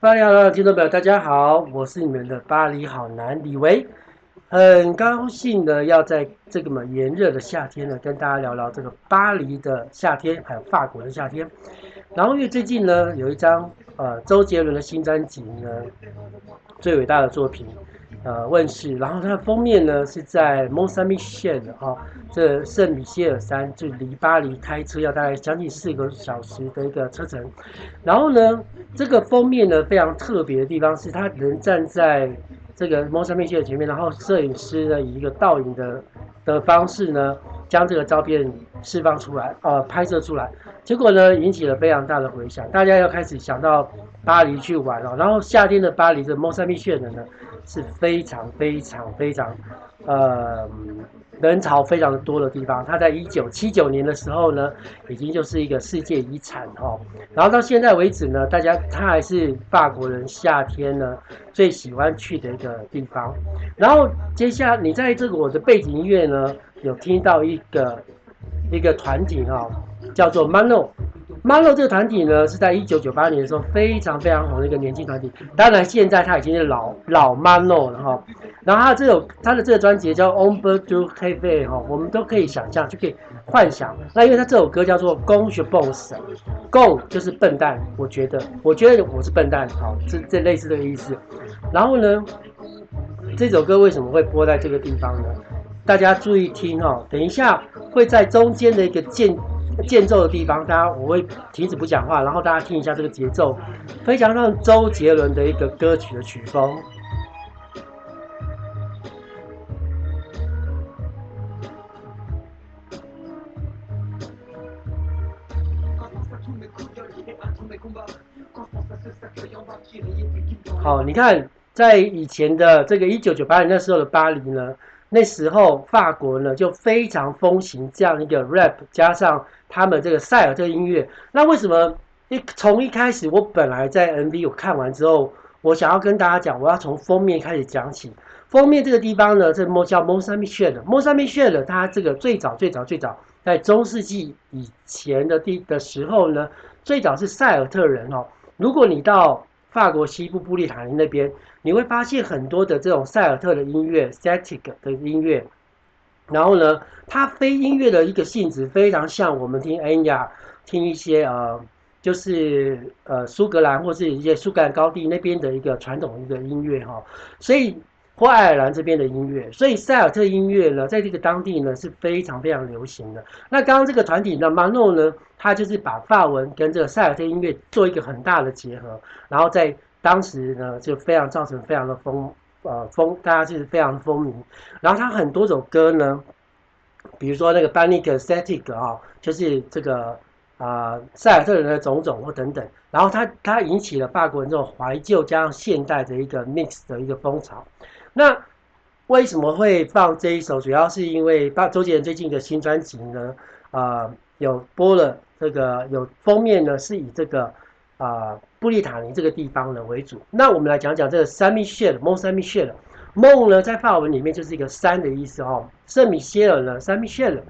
巴黎好男听众朋友，大家好，我是你们的巴黎好男李维，很高兴的要在这个嘛炎热的夏天呢，跟大家聊聊这个巴黎的夏天，还有法国的夏天。然后因为最近呢，有一张呃周杰伦的新专辑呢，最伟大的作品。呃，问世，然后它的封面呢是在 mozamiche 的哈，这圣米歇尔山就离巴黎开车要大概将近四个小时的一个车程。然后呢，这个封面呢非常特别的地方是，他人站在这个蒙萨米谢尔前面，然后摄影师呢以一个倒影的的方式呢将这个照片释放出来，呃，拍摄出来，结果呢引起了非常大的回响，大家要开始想到巴黎去玩了。然后夏天的巴黎的蒙萨米谢尔呢。是非常非常非常，呃，人潮非常的多的地方。它在一九七九年的时候呢，已经就是一个世界遗产哈。然后到现在为止呢，大家它还是法国人夏天呢最喜欢去的一个地方。然后接下来你在这个我的背景音乐呢，有听到一个一个团体哈，叫做 Mano。Mano 这个团体呢，是在一九九八年的时候非常非常红的一个年轻团体。当然，现在他已经是老老 Mano 了哈。然后他这首他的这个专辑叫 Ombre du Rêve 哈，我们都可以想象，就可以幻想。那因为他这首歌叫做 Gon je pense，Gon 就是笨蛋，我觉得，我觉得我是笨蛋，好，这这类似的意思。然后呢，这首歌为什么会播在这个地方呢？大家注意听哦，等一下会在中间的一个键。间奏的地方，大家我会停止不讲话，然后大家听一下这个节奏，非常像周杰伦的一个歌曲的曲风。好，你看，在以前的这个一九九八年那时候的巴黎呢，那时候法国呢就非常风行这样一个 rap 加上。他们这个赛尔特音乐，那为什么一从一开始，我本来在 MV 我看完之后，我想要跟大家讲，我要从封面开始讲起。封面这个地方呢，这叫蒙萨米谢尔。蒙萨米谢尔，它这个最早最早最早在中世纪以前的地的时候呢，最早是赛尔特人哦。如果你到法国西部布列塔尼那边，你会发现很多的这种赛尔特的音乐，Celtic 的音乐。然后呢，它非音乐的一个性质非常像我们听恩雅，听一些呃，就是呃苏格兰或是一些苏格兰高地那边的一个传统一个音乐哈，所以或爱尔兰这边的音乐，所以塞尔特音乐呢，在这个当地呢是非常非常流行的。那刚刚这个团体呢，Mano 呢，他就是把法文跟这个塞尔特音乐做一个很大的结合，然后在当时呢就非常造成非常的风。呃，风大家就是非常风靡，然后他很多首歌呢，比如说那个 Panic at the Disco 啊，就是这个啊，赛、尔特人的种种或等等，然后他他引起了法国人这种怀旧加上现代的一个 mix 的一个风潮。那为什么会放这一首？主要是因为把周杰伦最近的新专辑呢，啊、呃，有播了这个有封面呢，是以这个。啊、呃，布列塔尼这个地方呢为主。那我们来讲讲这个圣米歇尔，蒙圣米歇尔。蒙呢，在法文里面就是一个山的意思哦。圣米歇尔呢，圣米歇尔，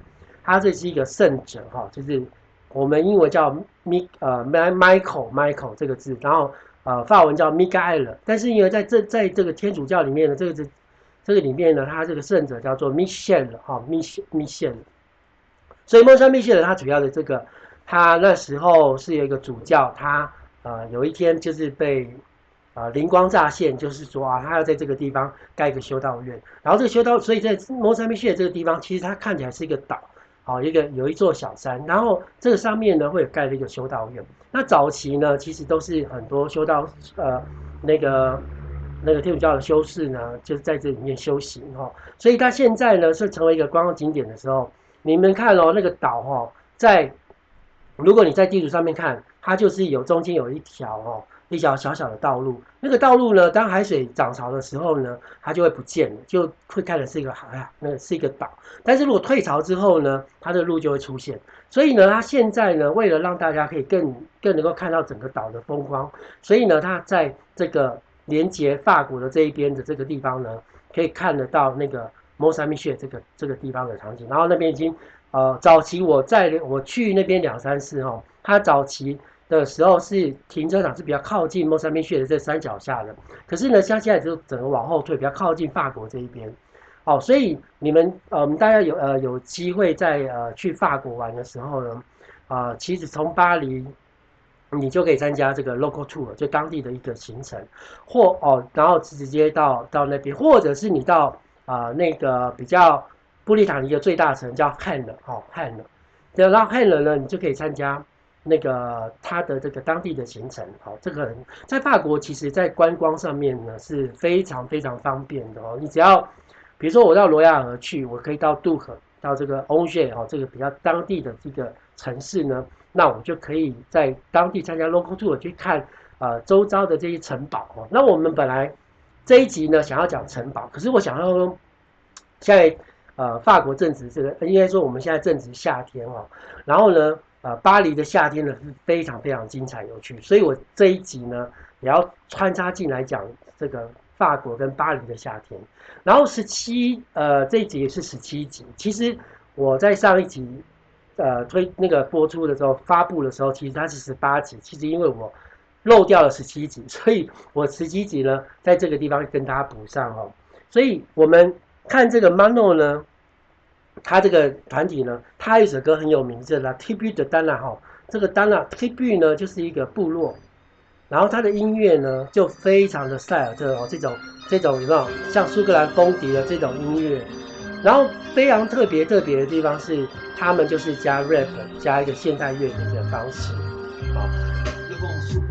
它这是一个圣者哈，就是我们英文叫米呃 Michael Michael 这个字，然后呃法文叫米盖埃尔。但是因为在这在这个天主教里面呢，这个这这个里面呢，它这个圣者叫做米歇尔哈，米歇米歇尔。所以蒙圣米歇尔它主要的这个，他那时候是有一个主教他。呃，有一天就是被啊、呃、灵光乍现，就是说啊，他要在这个地方盖个修道院。然后这个修道，所以在摩萨密谢这个地方，其实它看起来是一个岛，好一个有一座小山。然后这个上面呢，会盖了一个修道院。那早期呢，其实都是很多修道呃那个那个天主教的修士呢，就是在这里面修行哈。所以它现在呢是成为一个观光景点的时候，你们看哦，那个岛哈，在如果你在地图上面看。它就是有中间有一条哦，一条小小的道路。那个道路呢，当海水涨潮的时候呢，它就会不见了，就会看的是一个海啊，那是一个岛。但是如果退潮之后呢，它的路就会出现。所以呢，它现在呢，为了让大家可以更更能够看到整个岛的风光，所以呢，它在这个连接法国的这一边的这个地方呢，可以看得到那个蒙萨米谢这个这个地方的场景。然后那边已经呃，早期我在我去那边两三次哈，它早期。的时候是停车场是比较靠近蒙山明穴的这山脚下的，可是呢，像现在就整个往后退，比较靠近法国这一边。好，所以你们呃，我们大家有呃有机会在呃去法国玩的时候呢，啊、呃，其实从巴黎你就可以参加这个 local tour，就当地的一个行程，或哦，然后直接到到那边，或者是你到啊、那个比较布列塔尼的最大城叫汉勒，哦汉勒，对，然后汉勒呢，你就可以参加。那个他的这个当地的行程，好，这个在法国其实，在观光上面呢是非常非常方便的哦。你只要，比如说我到罗亚尔去，我可以到杜克，到这个翁谢哦，这个比较当地的这个城市呢，那我就可以在当地参加 local tour 去看呃周遭的这些城堡哦。那我们本来这一集呢想要讲城堡，可是我想要，在呃法国正值这个，应该说我们现在正值夏天哦，然后呢。呃，巴黎的夏天呢是非常非常精彩有趣，所以我这一集呢也要穿插进来讲这个法国跟巴黎的夏天。然后十七，呃，这一集也是十七集。其实我在上一集呃推那个播出的时候发布的时候，其实它是十八集。其实因为我漏掉了十七集，所以我十七集呢在这个地方跟大家补上哦。所以我们看这个 Mano 呢。他这个团体呢，他有一首歌很有名，叫《Tribu de Dana》哈。这个 Dana Tribu 呢，就是一个部落，然后他的音乐呢，就非常的赛尔特哦，这种这种有没有像苏格兰风笛的这种音乐？然后非常特别特别的地方是，他们就是加 rap 加一个现代乐的这个方式，好。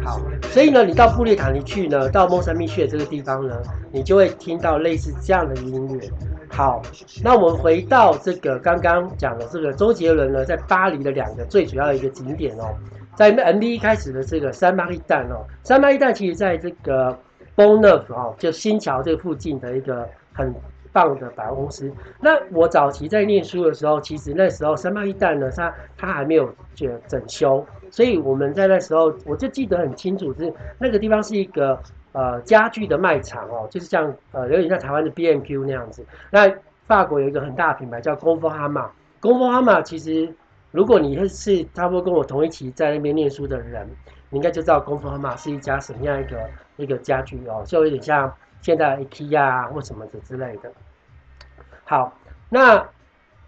好，所以呢，你到布列塔尼去呢，到蒙山密穴这个地方呢，你就会听到类似这样的音乐。好，那我们回到这个刚刚讲的这个周杰伦呢，在巴黎的两个最主要的一个景点哦，在 MV 一开始的这个圣玛丽旦哦，圣玛丽旦其实在这个 b o n n e u f 哦，就新桥这个附近的一个很棒的百货公司。那我早期在念书的时候，其实那时候圣玛丽旦呢，它它还没有就整修，所以我们在那时候我就记得很清楚，是那个地方是一个。呃，家具的卖场哦，就是像呃，有点像台湾的 B&Q 那样子。那法国有一个很大的品牌叫 Conforama。Conforama 其实，如果你是差不多跟我同一期在那边念书的人，你应该就知道 Conforama 是一家什么样一个一个家具哦，就有点像现在 IKEA 啊或什么的之类的。好，那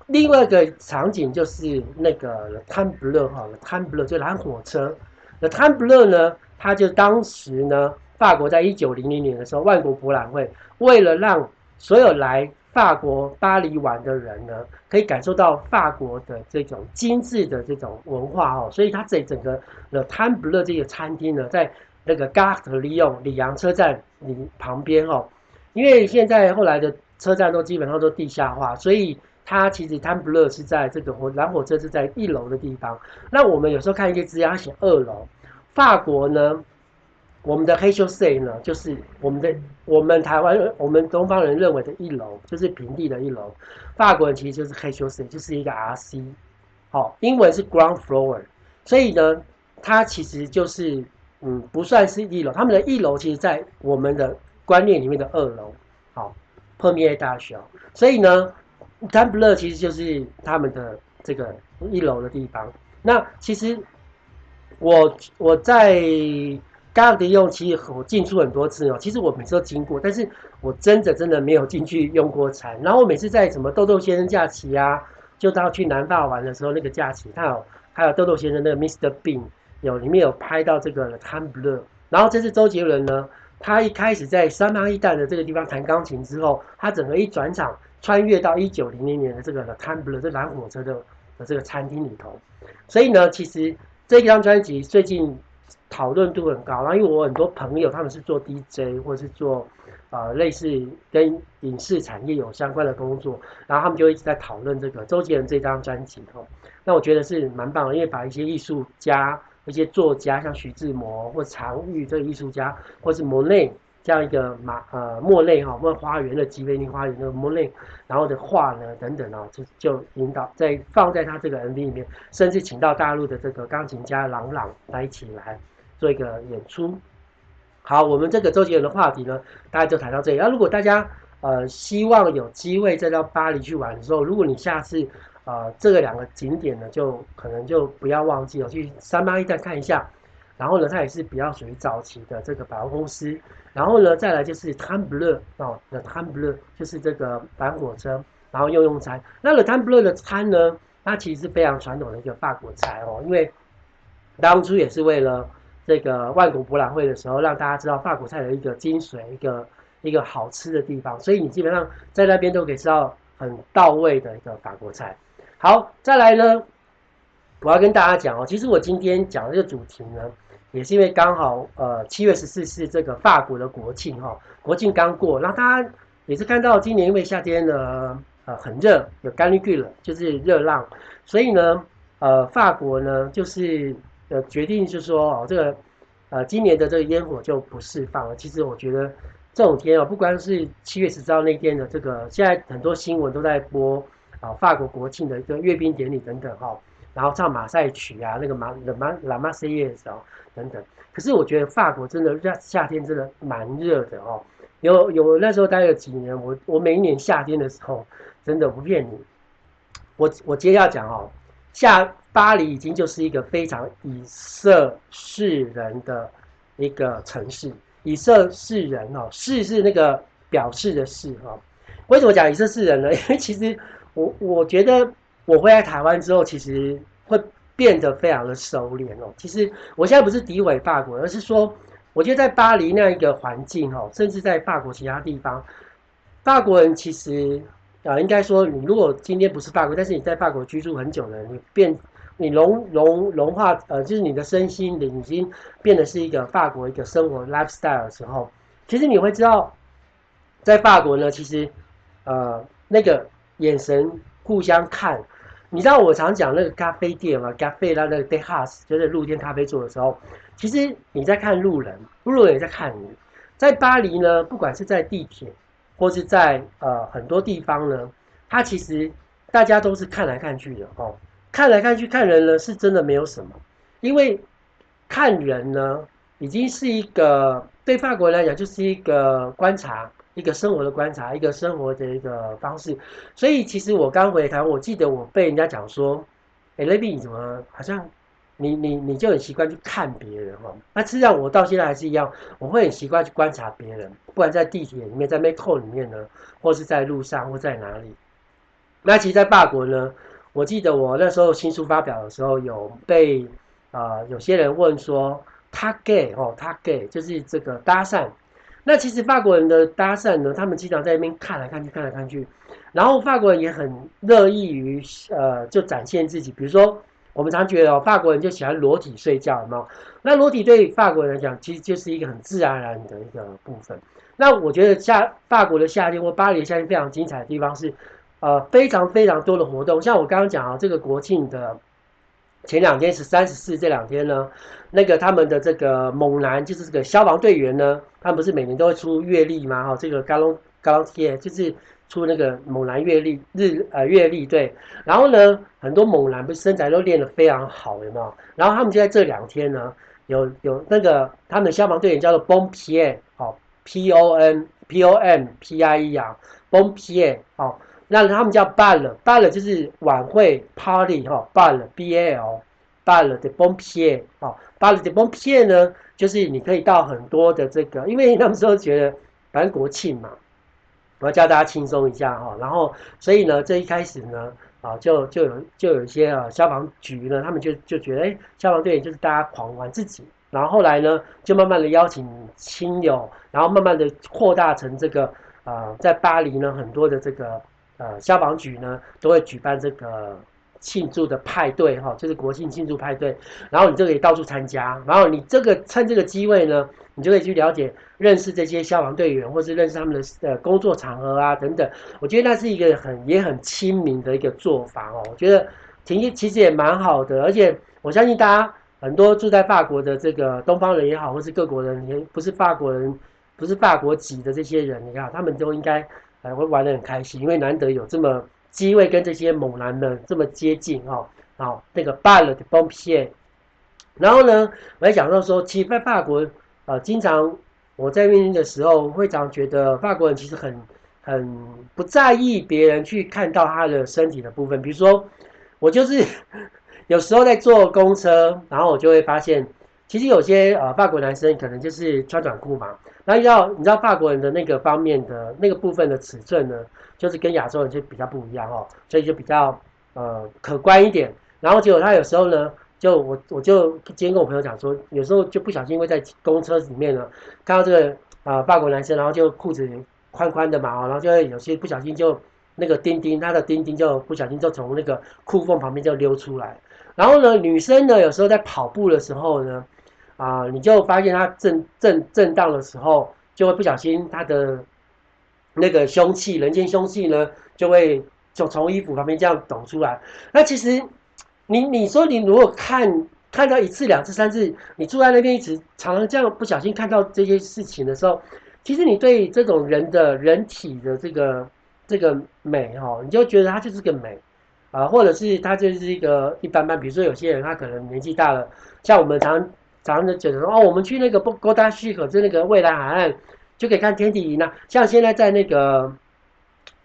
另外一个场景就是那个 Le Train Bleu 哈，Le Train Bleu 就蓝火车。Le Train Bleu 呢，它就当时呢。法国在一九零零年的时候，万国博览会为了让所有来法国巴黎玩的人呢，可以感受到法国的这种精致的这种文化哦，所以它这整个的 Le m p l 这个餐厅呢，在那个 Gare 利用里昂车站里旁边哦，因为现在后来的车站都基本上都地下化，所以它其实 t e m p l 是在这个火蓝火车是在一楼的地方。那我们有时候看一些资料，它写二楼，法国呢？我们的黑修塞呢，就是我们的我们台湾，我们东方人认为的一楼，就是平地的一楼。法国人其实就是黑修塞，就是一个 RC，好，英文是 ground floor，所以呢，它其实就是嗯，不算是一楼。他们的一楼其实，在我们的观念里面的二楼，好破灭大小。所以呢，Temple 其实就是他们的这个一楼的地方。那其实我我在。Gare de Lyon 其实我进出很多次哦，其实我每次都经过，但是我真的真的没有进去用过餐。然后每次在什么豆豆先生假期啊，就到去南法玩的时候，那个假期他有还有豆豆先生那个 Mr. Bean 有里面有拍到这个 Le Train Bleu。然后这次周杰伦呢，他一开始在三八一旦的这个地方弹钢琴之后，他整个一转场穿越到一九零零年的这个 Le Train Bleu 这蓝火车的的这个餐厅里头。所以呢，其实这一张专辑最近。讨论度很高，然后因为我很多朋友他们是做 DJ 或是做呃类似跟影视产业有相关的工作，然后他们就一直在讨论这个周杰伦这张专辑哦。那我觉得是蛮棒的，因为把一些艺术家、一些作家，像徐志摩或常玉这个艺术家，或是莫内这样一个马呃莫内哈，莫花园的吉维尼花园的莫内，然后的画呢等等哦，就就引导在放在他这个 MV 里面，甚至请到大陆的这个钢琴家郎朗来一起来。做一个演出，好，我们这个周杰伦的话题呢，大家就谈到这里。那如果大家呃希望有机会再到巴黎去玩的时候，如果你下次呃这个两个景点呢，就可能就不要忘记了去圣玛丽旦看一下，然后呢，它也是比较属于早期的这个百货公司。然后呢，再来就是 Train Bleu 哦，Le Train Bleu 就是这个板火车，然后用用餐。那 The Train Bleu 的餐呢，它其实是非常传统的一个法国菜哦，因为当初也是为了这个万国博览会的时候，让大家知道法国菜的一个精髓，一个一个好吃的地方。所以你基本上在那边都可以吃到很到位的一个法国菜。好，再来呢，我要跟大家讲哦，其实我今天讲的这个主题呢。也是因为刚好，呃，七月十四是这个法国的国庆哈，国庆刚过，那大家也是看到今年因为夏天呢，呃，很热，有干滤季了，就是热浪，所以呢，呃，法国呢就是呃决定就是说哦，这个呃今年的这个烟火就不释放了。其实我觉得这种天哦，不光是七月十四号那天的这个，现在很多新闻都在播啊，法国国庆的一个阅兵典礼等等哈。然后唱马赛曲啊，那个马的马拉马赛耶的哦，等等。可是我觉得法国真的夏夏天真的蛮热的哦。有有那时候待了几年，我我每一年夏天的时候，真的不骗你。我我接下来讲哦，夏巴黎已经就是一个非常以色事人的一个城市。以色事人哦，事是那个表示的事哦。为什么讲以色事人呢？因为其实我我觉得。我回来台湾之后，其实会变得非常的收敛哦。其实我现在不是诋毁法国，而是说，我觉得在巴黎那一个环境哦，甚至在法国其他地方，法国人其实啊，应该说，你如果今天不是法国，但是你在法国居住很久了，你变你融融融化，呃，就是你的身心灵已经变得是一个法国一个生活 lifestyle 的时候，其实你会知道，在法国呢，其实呃那个眼神互相看。你知道我常讲那个咖啡店嘛？咖啡啦，那个 terrace 就是露天咖啡座的时候，其实你在看路人，路人也在看你。在巴黎呢，不管是在地铁，或是在呃很多地方呢，它其实大家都是看来看去的哦。看来看去看人呢，是真的没有什么，因为看人呢，已经是一个对法国人来讲就是一个观察。一个生活的观察，一个生活的一个方式，所以其实我刚回台，我记得我被人家讲说，哎，Levi 你怎么好像你你你就很习惯去看别人哦？那实际上我到现在还是一样，我会很习惯去观察别人，不管在地铁里面，在 Metro 里面呢，或是在路上，或在哪里。那其实，在法国呢，我记得我那时候新书发表的时候，有被啊、呃、有些人问说，他 gay 哦，他 gay 就是这个搭讪。那其实法国人的搭讪呢，他们经常在那边看来看去，看来看去，然后法国人也很乐意于呃，就展现自己。比如说，我们常觉得哦，法国人就喜欢裸体睡觉，有没有？那裸体对法国人来讲，其实就是一个很自然而然的一个部分。那我觉得夏法国的夏天或巴黎的夏天非常精彩的地方是，呃，非常非常多的活动。像我刚刚讲啊，这个国庆的。前两天是三十四，这两天呢，那个他们的这个猛男就是这个消防队员呢，他们不是每年都会出月历吗？哈，这个高龙高龙贴就是出那个猛男月历日呃月历对，然后呢，很多猛男不是身材都练得非常好，有没有？然后他们就在这两天呢，有有那个他们的消防队员叫做 Pompier 哦，P O N P O M P I E 啊，Pompier 哦。那他们叫 bal，bal 就是晚会 party 哈，bal，b a l，bal de pompier 哦，bal de pompier 呢，就是你可以到很多的这个，因为他们说觉得反正国庆嘛，我要教大家轻松一下哈，然后所以呢，这一开始呢，啊就就有就有一些啊消防局呢，他们就就觉得哎，消防队员就是大家狂玩自己，然后后来呢，就慢慢的邀请亲友，然后慢慢的扩大成这个啊，在巴黎呢很多的这个。呃，消防局呢都会举办这个庆祝的派对哈，就是国庆庆祝派对，然后你就可以到处参加，然后你这个趁这个机会呢，你就可以去了解、认识这些消防队员，或是认识他们的呃工作场合啊等等。我觉得那是一个很也很亲民的一个做法哦，我觉得挺其实也蛮好的，而且我相信大家很多住在法国的这个东方人也好，或是各国人也不是法国人，不是法国籍的这些人，你看他们都应该。哎，会玩得很开心，因为难得有这么机会跟这些猛男们这么接近哦。好，那个 bal de pompier。然后呢，我还讲到说，其实在法国，呃，经常我在运营的时候，会常觉得法国人其实很很不在意别人去看到他的身体的部分。比如说，我就是 有时候在坐公车，然后我就会发现，其实有些呃法国男生可能就是穿短裤嘛，然后要你知道法国人的那个方面的那个部分的尺寸呢，就是跟亚洲人就比较不一样哦，所以就比较呃可观一点。然后结果他有时候呢，就我我就今天跟我朋友讲说，有时候就不小心会在公车里面呢看到这个、呃、法国男生，然后就裤子宽宽的嘛哦，然后就会有些不小心就那个丁丁，他的丁丁就不小心就从那个裤缝旁边就溜出来。然后呢，女生呢有时候在跑步的时候呢。啊，你就发现它震震震荡的时候，就会不小心它的那个凶器，人间凶器呢，就会就从衣服旁边这样抖出来。那其实你你说你如果看看到一次两次三次，你住在那边一直常常这样不小心看到这些事情的时候，其实你对这种人的人体的这个这个美哈，你就觉得它就是个美啊，或者是它就是一个一般般。比如说有些人他可能年纪大了，像我们常。早上就觉得说哦，我们去那个哥大西河，就那个蔚蓝海岸，就可以看天体营啊。像现在在那个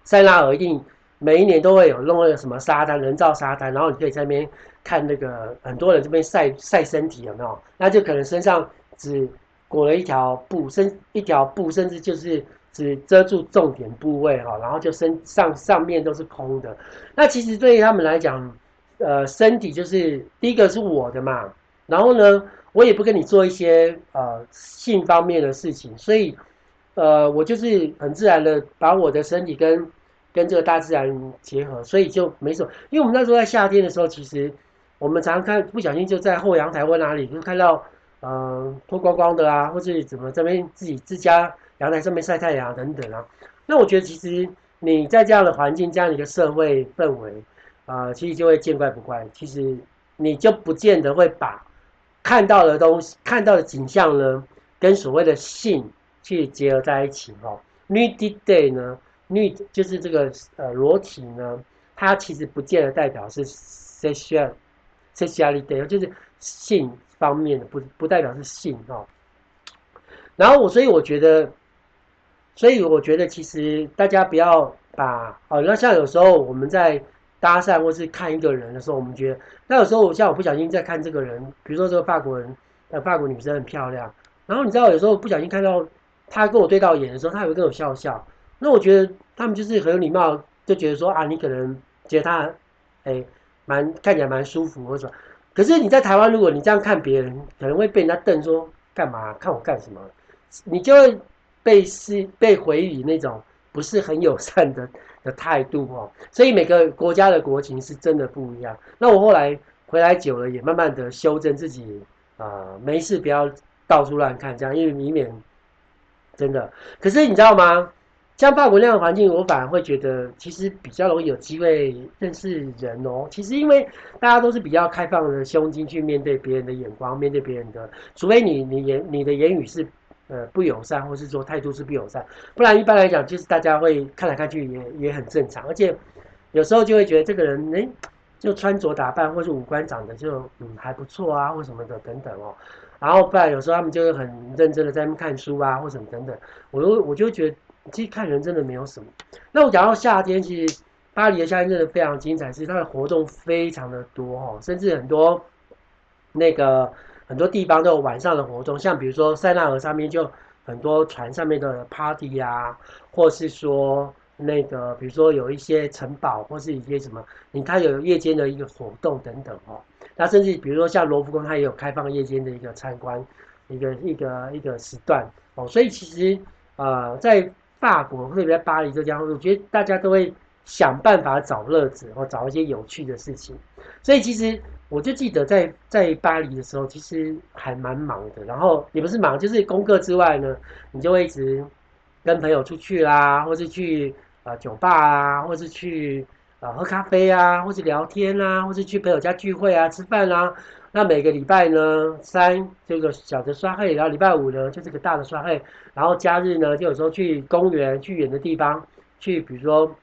塞纳尔，一定每一年都会有弄那个什么沙滩，人造沙滩，然后你可以在那边看那个很多人这边晒晒身体，有没有？那就可能身上只裹了一条布，身一条布，甚至就是只遮住重点部位哈，然后就身上上面都是空的。那其实对于他们来讲，呃，身体就是第一个是我的嘛，然后呢，我也不跟你做一些呃性方面的事情，所以呃我就是很自然的把我的身体跟跟这个大自然结合，所以就没什么。因为我们那时候在夏天的时候，其实我们常常看不小心就在后阳台或哪里就看到呃脱光光的啊，或是怎么这边自己自家阳台上面晒太阳等等啊。那我觉得其实你在这样的环境、这样的一个社会氛围啊、其实就会见怪不怪。其实你就不见得会把。看到的东西，看到的景象呢，跟所谓的性去结合在一起哦。Nudity 呢，nud 就是这个呃裸体呢，它其实不见得代表是 sexual sexuality，就是性方面的，不不代表是性哦。然后我所以我觉得，所以我觉得其实大家不要把哦，那像有时候我们在。搭讪或是看一个人的时候，我们觉得，那有时候像我不小心在看这个人，比如说这个法国人，呃，法国女生很漂亮，然后你知道有时候不小心看到她跟我对到眼的时候，她也会跟我笑笑，那我觉得他们就是很有礼貌，就觉得说啊，你可能觉得她，哎，蛮看起来蛮舒服或者，可是你在台湾，如果你这样看别人，可能会被人家瞪说干嘛？看我干什么，你就会被是被回以那种不是很友善的。的态度哦，所以每个国家的国情是真的不一样。那我后来回来久了，也慢慢的修正自己啊、没事不要到处乱看，这样因为以免真的。可是你知道吗？像法国那样的环境，我反而会觉得其实比较容易有机会认识人哦。其实因为大家都是比较开放的胸襟去面对别人的眼光，面对别人的，除非你你言你的言语是。呃，不友善，或是说态度是不友善，不然一般来讲，就是大家会看来看去也也很正常，而且有时候就会觉得这个人，哎，就穿着打扮或是五官长得就嗯还不错啊，或什么的等等哦。然后不然有时候他们就会很认真的在那边看书啊，或什么等等。我就我就觉得，其实看人真的没有什么。那我讲到夏天，其实巴黎的夏天真的非常精彩，是它的活动非常的多哦，甚至很多那个。很多地方都有晚上的活动，像比如说塞纳河上面就很多船上面的 party 啊，或是说那个比如说有一些城堡或是一些什么，你看有夜间的一个活动等等哦。那甚至比如说像罗浮宫，它也有开放夜间的一个参观，一个一个一个时段哦。所以其实呃，在法国特别在巴黎这家，我觉得大家都会想办法找乐子，或找一些有趣的事情。所以其实。我就记得在在巴黎的时候，其实还蛮忙的。然后也不是忙，就是功课之外呢，你就会一直跟朋友出去啦，或是去啊、酒吧啊，或是去啊、喝咖啡啊，或是聊天啊，或是去朋友家聚会啊、吃饭啦。那每个礼拜呢，三这个小的刷黑，然后礼拜五呢就这个大的刷黑，然后假日呢就有时候去公园、去远的地方，去比如说。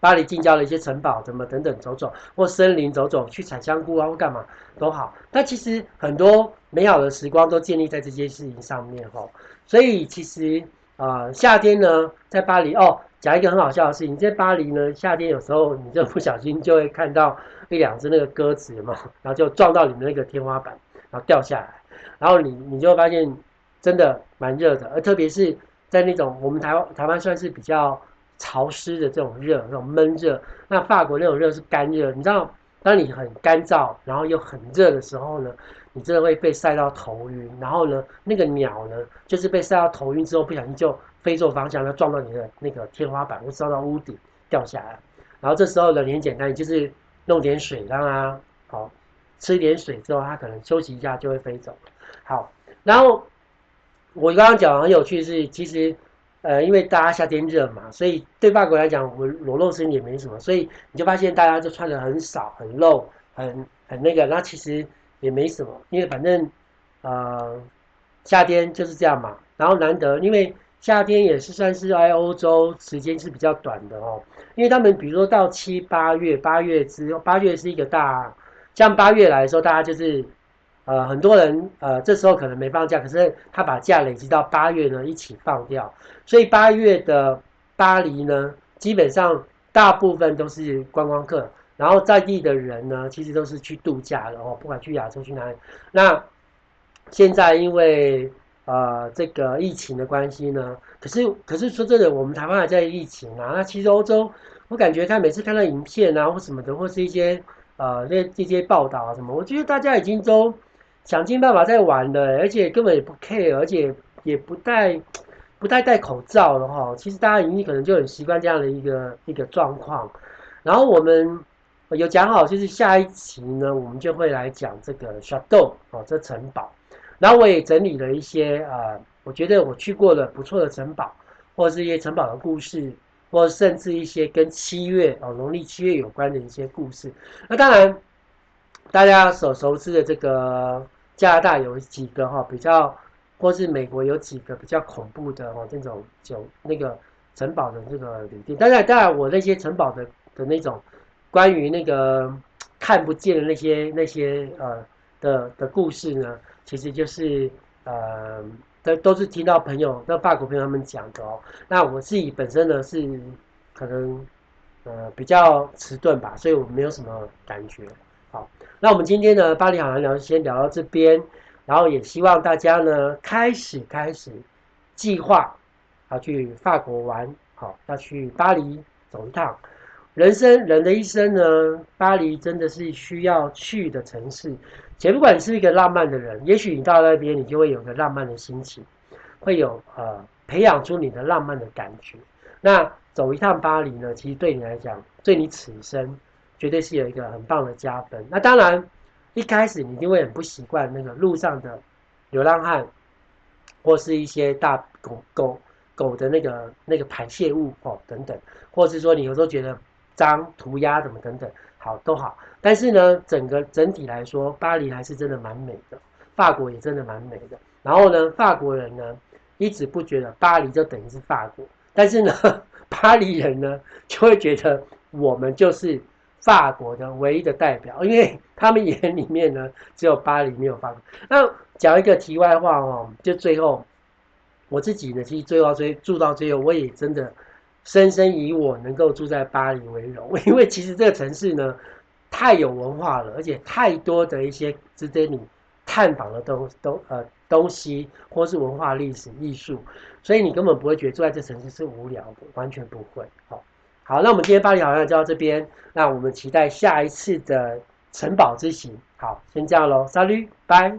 巴黎近郊的一些城堡，怎么等等走走，或森林走走，去采香菇啊，或干嘛都好。但其实很多美好的时光都建立在这些事情上面哈。所以其实啊、夏天呢，在巴黎哦，讲一个很好笑的事情，在巴黎呢，夏天有时候你就不小心就会看到一两只那个鸽子嘛，然后就撞到你们那个天花板，然后掉下来。然后你你就会发现真的蛮热的，而特别是在那种我们台湾台湾算是比较潮湿的这种热，那种闷热，那法国那种热是干热，你知道，当你很干燥，然后又很热的时候呢，你真的会被晒到头晕，然后呢，那个鸟呢，就是被晒到头晕之后，不小心就飞错方向，要撞到你的那个天花板，或撞到屋顶掉下来。然后这时候呢，很简单，你就是弄点水让它好，吃一点水之后，它可能休息一下就会飞走。好，然后我刚刚讲很有趣是，其实。呃，因为大家夏天热嘛，所以对外国来讲，我裸露身也没什么，所以你就发现大家就穿的很少、很露、很很那个，那其实也没什么，因为反正呃夏天就是这样嘛。然后难得，因为夏天也是算是在欧洲时间是比较短的哦，因为他们比如说到七八月，八月之后，八月是一个大，像八月来的时候，大家就是。呃，很多人呃，这时候可能没放假，可是他把假累积到八月呢，一起放掉。所以八月的巴黎呢，基本上大部分都是观光客，然后在地的人呢，其实都是去度假的哦，不管去亚洲去哪里。那现在因为呃这个疫情的关系呢，可是可是说真的，我们台湾还在疫情啊。那其实欧洲，我感觉他每次看到影片啊或什么的，或是一些呃那这些报道啊什么，我觉得大家已经都。想尽办法在玩的，而且根本也不 care，而且也不戴不戴戴口罩了哈。其实大家已经可能就很习惯这样的一个一个状况。然后我们有讲好，就是下一期呢，我们就会来讲这个 Château 哦，这城堡。然后我也整理了一些啊，我觉得我去过的不错的城堡，或者是一些城堡的故事，或甚至一些跟七月哦，农历七月有关的一些故事。那当然，大家所熟知的这个。加拿大有几个哈比较，或是美国有几个比较恐怖的哦，这种就那个城堡的这个旅店。当然，当然我那些城堡的的那种关于那个看不见的那些那些呃的的故事呢，其实就是呃都都是听到朋友那法国朋友他们讲的哦。那我自己本身呢是可能呃比较迟钝吧，所以我没有什么感觉。那我们今天呢，巴黎好男聊先聊到这边，然后也希望大家呢开始开始计划要去法国玩，好，要去巴黎走一趟。人生人的一生呢，巴黎真的是需要去的城市。且不管是一个浪漫的人，也许你到那边，你就会有个浪漫的心情，会有呃培养出你的浪漫的感觉。那走一趟巴黎呢，其实对你来讲，对你此生。绝对是有一个很棒的加分。那当然，一开始你一定会很不习惯那个路上的流浪汉，或是一些大狗狗狗的那个那个排泄物哦等等，或是说你有时候觉得脏涂鸦怎么等等，好都好。但是呢，整个整体来说，巴黎还是真的蛮美的，法国也真的蛮美的。然后呢，法国人呢一直不觉得巴黎就等于是法国，但是呢，巴黎人呢就会觉得我们就是。法国的唯一的代表，因为他们眼里面呢，只有巴黎没有法国。那讲一个题外话哦，就最后我自己呢，其实最后追住到最后，我也真的深深以我能够住在巴黎为荣，因为其实这个城市呢太有文化了，而且太多的一些值得你探访的东东呃东西，或是文化历史艺术，所以你根本不会觉得住在这城市是无聊的，完全不会。好。好，那我们今天巴黎好像就到这边，那我们期待下一次的城堡之行。好，先这样喽，Salut，拜。